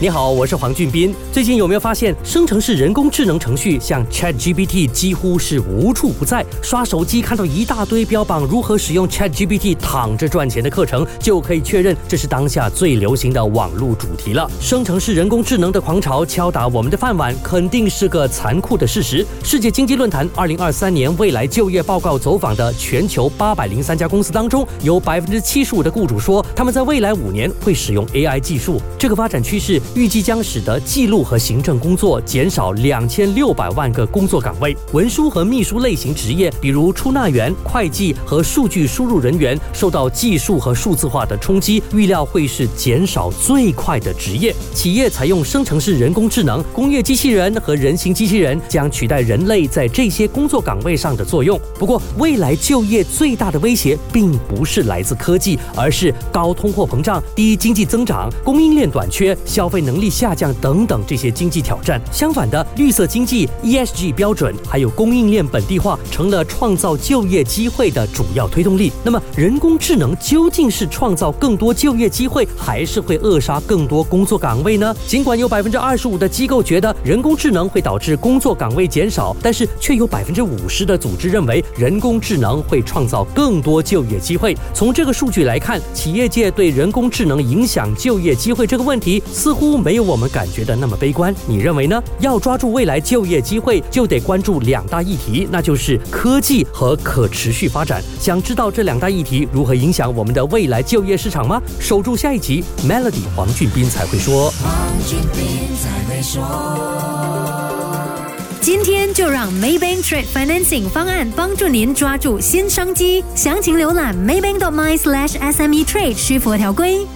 你好，我是黄俊斌。最近有没有发现，生成式人工智能程序像 ChatGPT 几乎是无处不在？刷手机看到一大堆标榜如何使用 ChatGPT 躺着赚钱的课程，就可以确认这是当下最流行的网络主题了。生成式人工智能的狂潮敲打我们的饭碗，肯定是个残酷的事实。世界经济论坛二零二三年未来就业报告走访的全球八百零三家公司当中，有百分之七十五的雇主说，他们在未来五年会使用 AI 技术。这个发展趋势。预计将使得记录和行政工作减少两千六百万个工作岗位，文书和秘书类型职业，比如出纳员、会计和数据输入人员，受到技术和数字化的冲击，预料会是减少最快的职业。企业采用生成式人工智能，工业机器人和人形机器人将取代人类在这些工作岗位上的作用。不过，未来就业最大的威胁并不是来自科技，而是高通货膨胀、低经济增长、供应链短缺、消费。能力下降等等这些经济挑战。相反的，绿色经济、ESG 标准还有供应链本地化成了创造就业机会的主要推动力。那么，人工智能究竟是创造更多就业机会，还是会扼杀更多工作岗位呢？尽管有百分之二十五的机构觉得人工智能会导致工作岗位减少，但是却有百分之五十的组织认为人工智能会创造更多就业机会。从这个数据来看，企业界对人工智能影响就业机会这个问题似乎。都没有我们感觉的那么悲观，你认为呢？要抓住未来就业机会，就得关注两大议题，那就是科技和可持续发展。想知道这两大议题如何影响我们的未来就业市场吗？守住下一集，Melody 黄俊斌才会说。今天就让 Maybank Trade Financing 方案帮助您抓住新商机，详情浏览 maybank.my/sme trade，需符合条规。